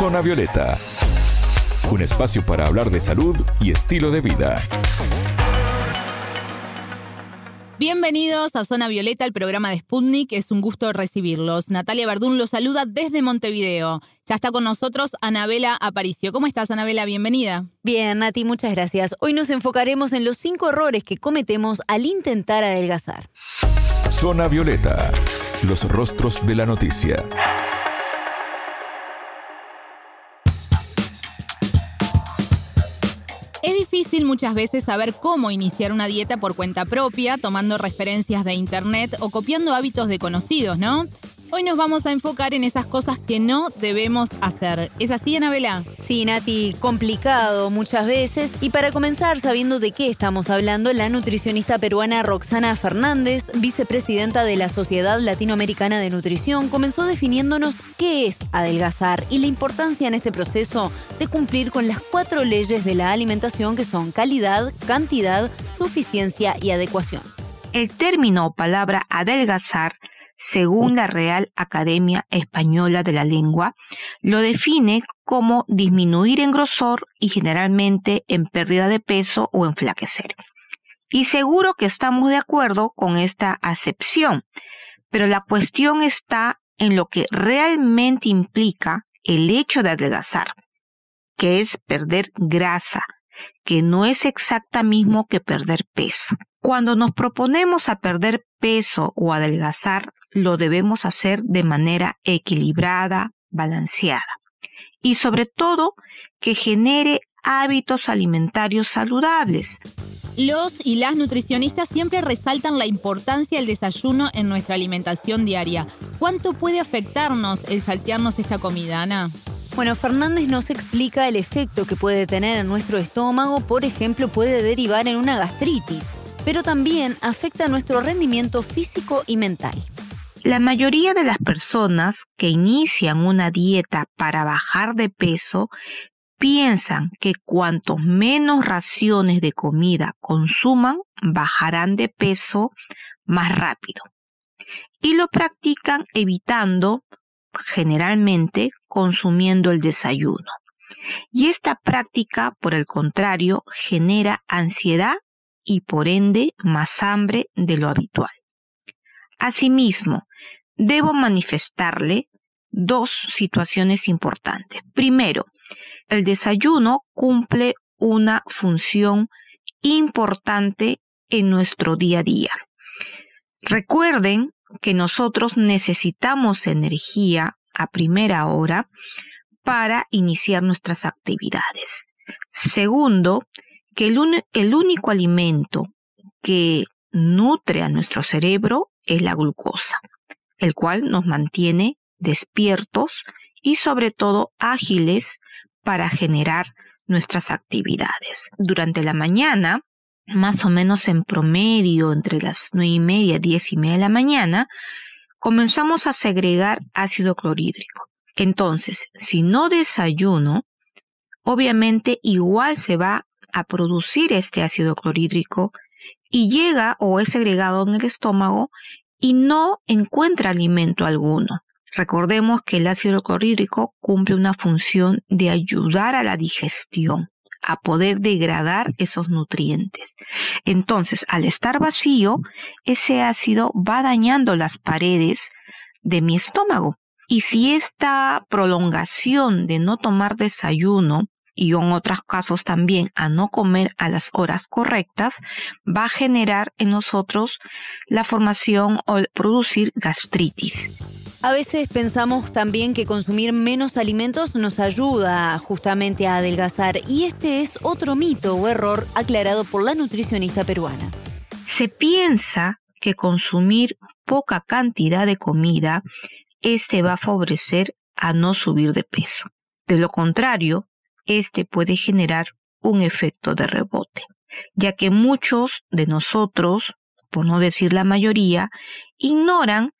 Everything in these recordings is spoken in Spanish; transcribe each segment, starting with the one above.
Zona Violeta, un espacio para hablar de salud y estilo de vida. Bienvenidos a Zona Violeta, el programa de Sputnik. Es un gusto recibirlos. Natalia Verdún los saluda desde Montevideo. Ya está con nosotros Anabela Aparicio. ¿Cómo estás, Anabela? Bienvenida. Bien, Nati, muchas gracias. Hoy nos enfocaremos en los cinco errores que cometemos al intentar adelgazar. Zona Violeta, los rostros de la noticia. Difícil muchas veces saber cómo iniciar una dieta por cuenta propia, tomando referencias de internet o copiando hábitos de conocidos, ¿no? Hoy nos vamos a enfocar en esas cosas que no debemos hacer. ¿Es así, Anabela? Sí, Nati, complicado muchas veces. Y para comenzar, sabiendo de qué estamos hablando, la nutricionista peruana Roxana Fernández, vicepresidenta de la Sociedad Latinoamericana de Nutrición, comenzó definiéndonos qué es adelgazar y la importancia en este proceso de cumplir con las cuatro leyes de la alimentación que son calidad, cantidad, suficiencia y adecuación. El término o palabra adelgazar según la Real Academia Española de la Lengua, lo define como disminuir en grosor y generalmente en pérdida de peso o enflaquecer. Y seguro que estamos de acuerdo con esta acepción, pero la cuestión está en lo que realmente implica el hecho de adelgazar, que es perder grasa, que no es exacta mismo que perder peso. Cuando nos proponemos a perder peso o adelgazar, lo debemos hacer de manera equilibrada, balanceada y sobre todo que genere hábitos alimentarios saludables. Los y las nutricionistas siempre resaltan la importancia del desayuno en nuestra alimentación diaria. ¿Cuánto puede afectarnos el saltearnos esta comida, Ana? Bueno, Fernández nos explica el efecto que puede tener en nuestro estómago, por ejemplo, puede derivar en una gastritis, pero también afecta nuestro rendimiento físico y mental. La mayoría de las personas que inician una dieta para bajar de peso piensan que cuanto menos raciones de comida consuman, bajarán de peso más rápido. Y lo practican evitando generalmente consumiendo el desayuno. Y esta práctica, por el contrario, genera ansiedad y por ende más hambre de lo habitual. Asimismo, debo manifestarle dos situaciones importantes. Primero, el desayuno cumple una función importante en nuestro día a día. Recuerden que nosotros necesitamos energía a primera hora para iniciar nuestras actividades. Segundo, que el, único alimento que nutre a nuestro cerebro es la glucosa, el cual nos mantiene despiertos y sobre todo ágiles para generar nuestras actividades. Durante la mañana, más o menos en promedio entre las nueve y media, diez y media de la mañana, comenzamos a segregar ácido clorhídrico. Entonces, si no desayuno, obviamente igual se va a producir este ácido clorhídrico y llega o es segregado en el estómago y no encuentra alimento alguno. Recordemos que el ácido clorhídrico cumple una función de ayudar a la digestión, a poder degradar esos nutrientes. Entonces, al estar vacío, ese ácido va dañando las paredes de mi estómago. Y si esta prolongación de no tomar desayuno y en otros casos también a no comer a las horas correctas, va a generar en nosotros la formación o producir gastritis. A veces pensamos también que consumir menos alimentos nos ayuda justamente a adelgazar y este es otro mito o error aclarado por la nutricionista peruana. Se piensa que consumir poca cantidad de comida este va a favorecer a no subir de peso. De lo contrario, este puede generar un efecto de rebote, ya que muchos de nosotros, por no decir la mayoría, ignoran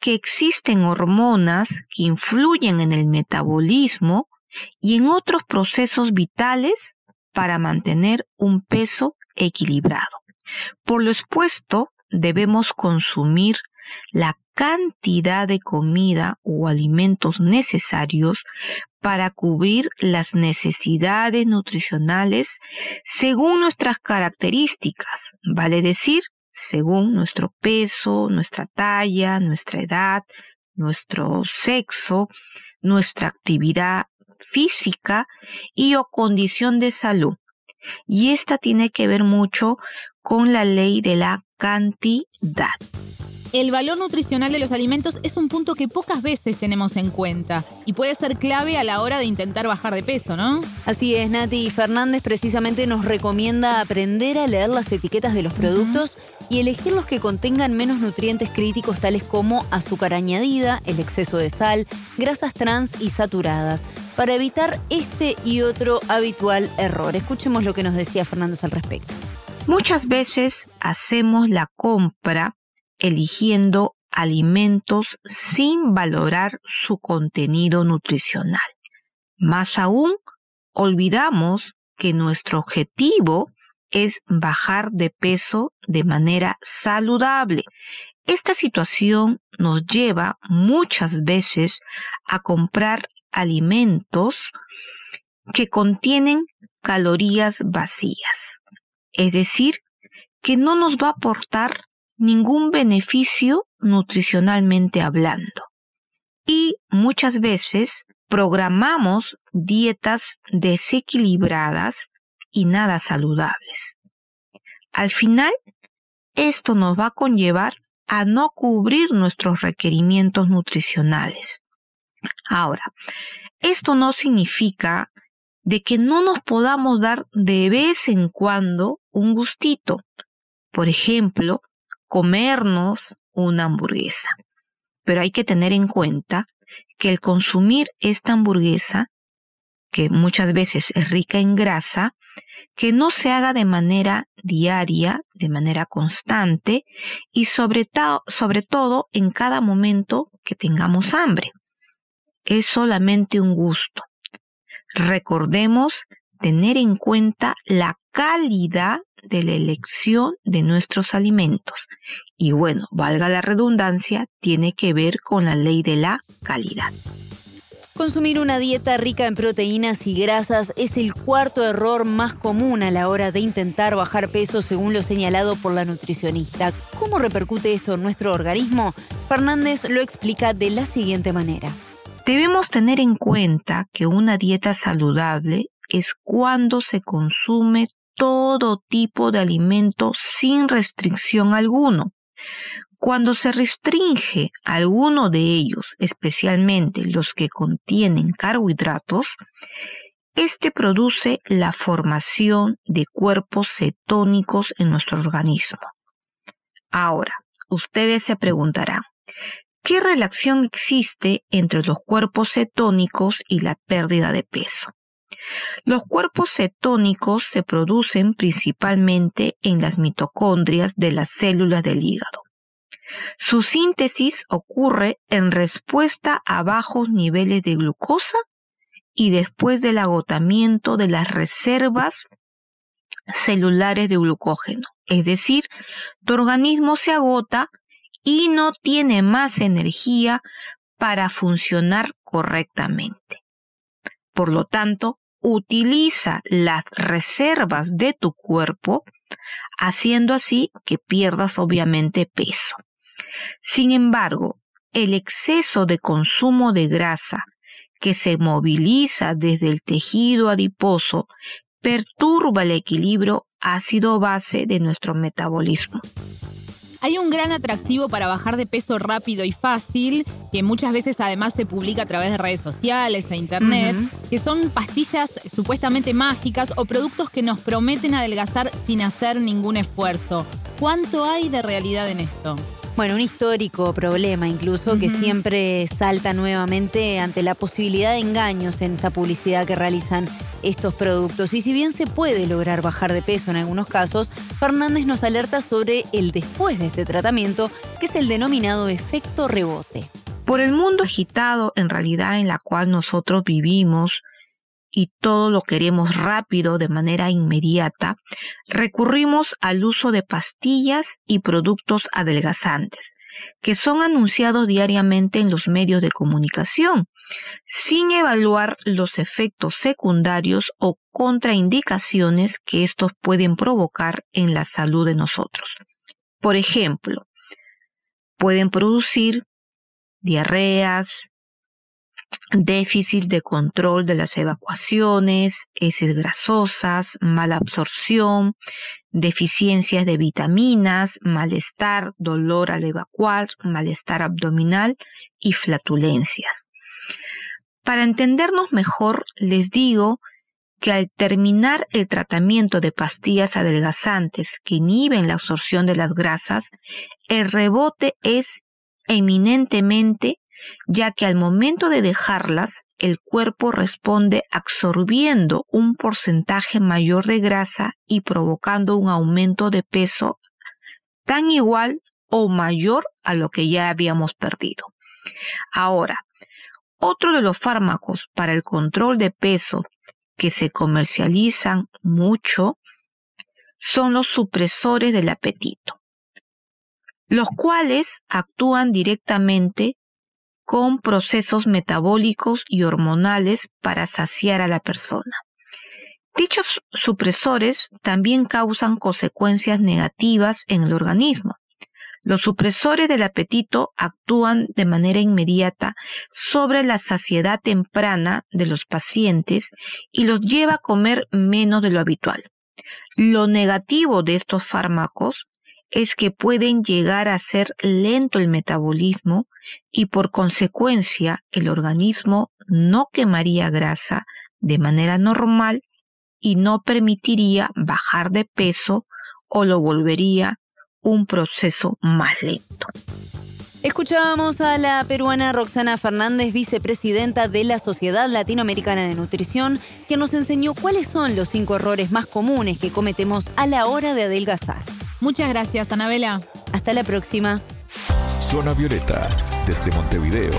que existen hormonas que influyen en el metabolismo y en otros procesos vitales para mantener un peso equilibrado. Por lo expuesto, debemos consumir la cantidad de comida o alimentos necesarios para cubrir las necesidades nutricionales según nuestras características, vale decir, según nuestro peso, nuestra talla, nuestra edad, nuestro sexo, nuestra actividad física y o condición de salud. Y esta tiene que ver mucho con la ley de la cantidad. El valor nutricional de los alimentos es un punto que pocas veces tenemos en cuenta y puede ser clave a la hora de intentar bajar de peso, ¿no? Así es, Nati Fernández precisamente nos recomienda aprender a leer las etiquetas de los productos y elegir los que contengan menos nutrientes críticos tales como azúcar añadida, el exceso de sal, grasas trans y saturadas para evitar este y otro habitual error. Escuchemos lo que nos decía Fernández al respecto. Muchas veces hacemos la compra eligiendo alimentos sin valorar su contenido nutricional. Más aún, olvidamos que nuestro objetivo es bajar de peso de manera saludable. Esta situación nos lleva muchas veces a comprar alimentos que contienen calorías vacías, es decir, que no nos va a aportar ningún beneficio nutricionalmente hablando. Y muchas veces programamos dietas desequilibradas y nada saludables. Al final, esto nos va a conllevar a no cubrir nuestros requerimientos nutricionales. Ahora, esto no significa de que no nos podamos dar de vez en cuando un gustito. Por ejemplo, comernos una hamburguesa. Pero hay que tener en cuenta que el consumir esta hamburguesa, que muchas veces es rica en grasa, que no se haga de manera diaria, de manera constante y sobre, sobre todo en cada momento que tengamos hambre. Es solamente un gusto. Recordemos tener en cuenta la calidad de la elección de nuestros alimentos. Y bueno, valga la redundancia, tiene que ver con la ley de la calidad. Consumir una dieta rica en proteínas y grasas es el cuarto error más común a la hora de intentar bajar peso según lo señalado por la nutricionista. ¿Cómo repercute esto en nuestro organismo? Fernández lo explica de la siguiente manera. Debemos tener en cuenta que una dieta saludable es cuando se consume todo tipo de alimento sin restricción alguno. Cuando se restringe alguno de ellos, especialmente los que contienen carbohidratos, este produce la formación de cuerpos cetónicos en nuestro organismo. Ahora, ustedes se preguntarán, ¿qué relación existe entre los cuerpos cetónicos y la pérdida de peso? Los cuerpos cetónicos se producen principalmente en las mitocondrias de las células del hígado. Su síntesis ocurre en respuesta a bajos niveles de glucosa y después del agotamiento de las reservas celulares de glucógeno. Es decir, tu organismo se agota y no tiene más energía para funcionar correctamente. Por lo tanto, utiliza las reservas de tu cuerpo, haciendo así que pierdas obviamente peso. Sin embargo, el exceso de consumo de grasa que se moviliza desde el tejido adiposo perturba el equilibrio ácido base de nuestro metabolismo. Hay un gran atractivo para bajar de peso rápido y fácil, que muchas veces además se publica a través de redes sociales e internet, que son pastillas supuestamente mágicas o productos que nos prometen adelgazar sin hacer ningún esfuerzo. ¿Cuánto hay de realidad en esto? Bueno, un histórico problema incluso que siempre salta nuevamente ante la posibilidad de engaños en esta publicidad que realizan estos productos. Y si bien se puede lograr bajar de peso en algunos casos, Fernández nos alerta sobre el después de este tratamiento, que es el denominado efecto rebote. Por el mundo agitado en realidad en la cual nosotros vivimos, y todo lo queremos rápido de manera inmediata, recurrimos al uso de pastillas y productos adelgazantes, que son anunciados diariamente en los medios de comunicación, sin evaluar los efectos secundarios o contraindicaciones que estos pueden provocar en la salud de nosotros. Por ejemplo, pueden producir diarreas, déficit de control de las evacuaciones, heces grasosas, mala absorción, deficiencias de vitaminas, malestar, dolor al evacuar, malestar abdominal y flatulencias. Para entendernos mejor, les digo que al terminar el tratamiento de pastillas adelgazantes que inhiben la absorción de las grasas, el rebote es eminentemente ya que al momento de dejarlas, el cuerpo responde absorbiendo un porcentaje mayor de grasa y provocando un aumento de peso tan igual o mayor a lo que ya habíamos perdido. Ahora, otro de los fármacos para el control de peso que se comercializan mucho son los supresores del apetito, los cuales actúan directamente con procesos metabólicos y hormonales para saciar a la persona. Dichos supresores también causan consecuencias negativas en el organismo. Los supresores del apetito actúan de manera inmediata sobre la saciedad temprana de los pacientes y los lleva a comer menos de lo habitual. Lo negativo de estos fármacos es que pueden llegar a ser lento el metabolismo y por consecuencia el organismo no quemaría grasa de manera normal y no permitiría bajar de peso o lo volvería un proceso más lento. Escuchábamos a la peruana Roxana Fernández, vicepresidenta de la Sociedad Latinoamericana de Nutrición, que nos enseñó cuáles son los cinco errores más comunes que cometemos a la hora de adelgazar. Muchas gracias, Anabela. Hasta la próxima. Zona Violeta, desde Montevideo,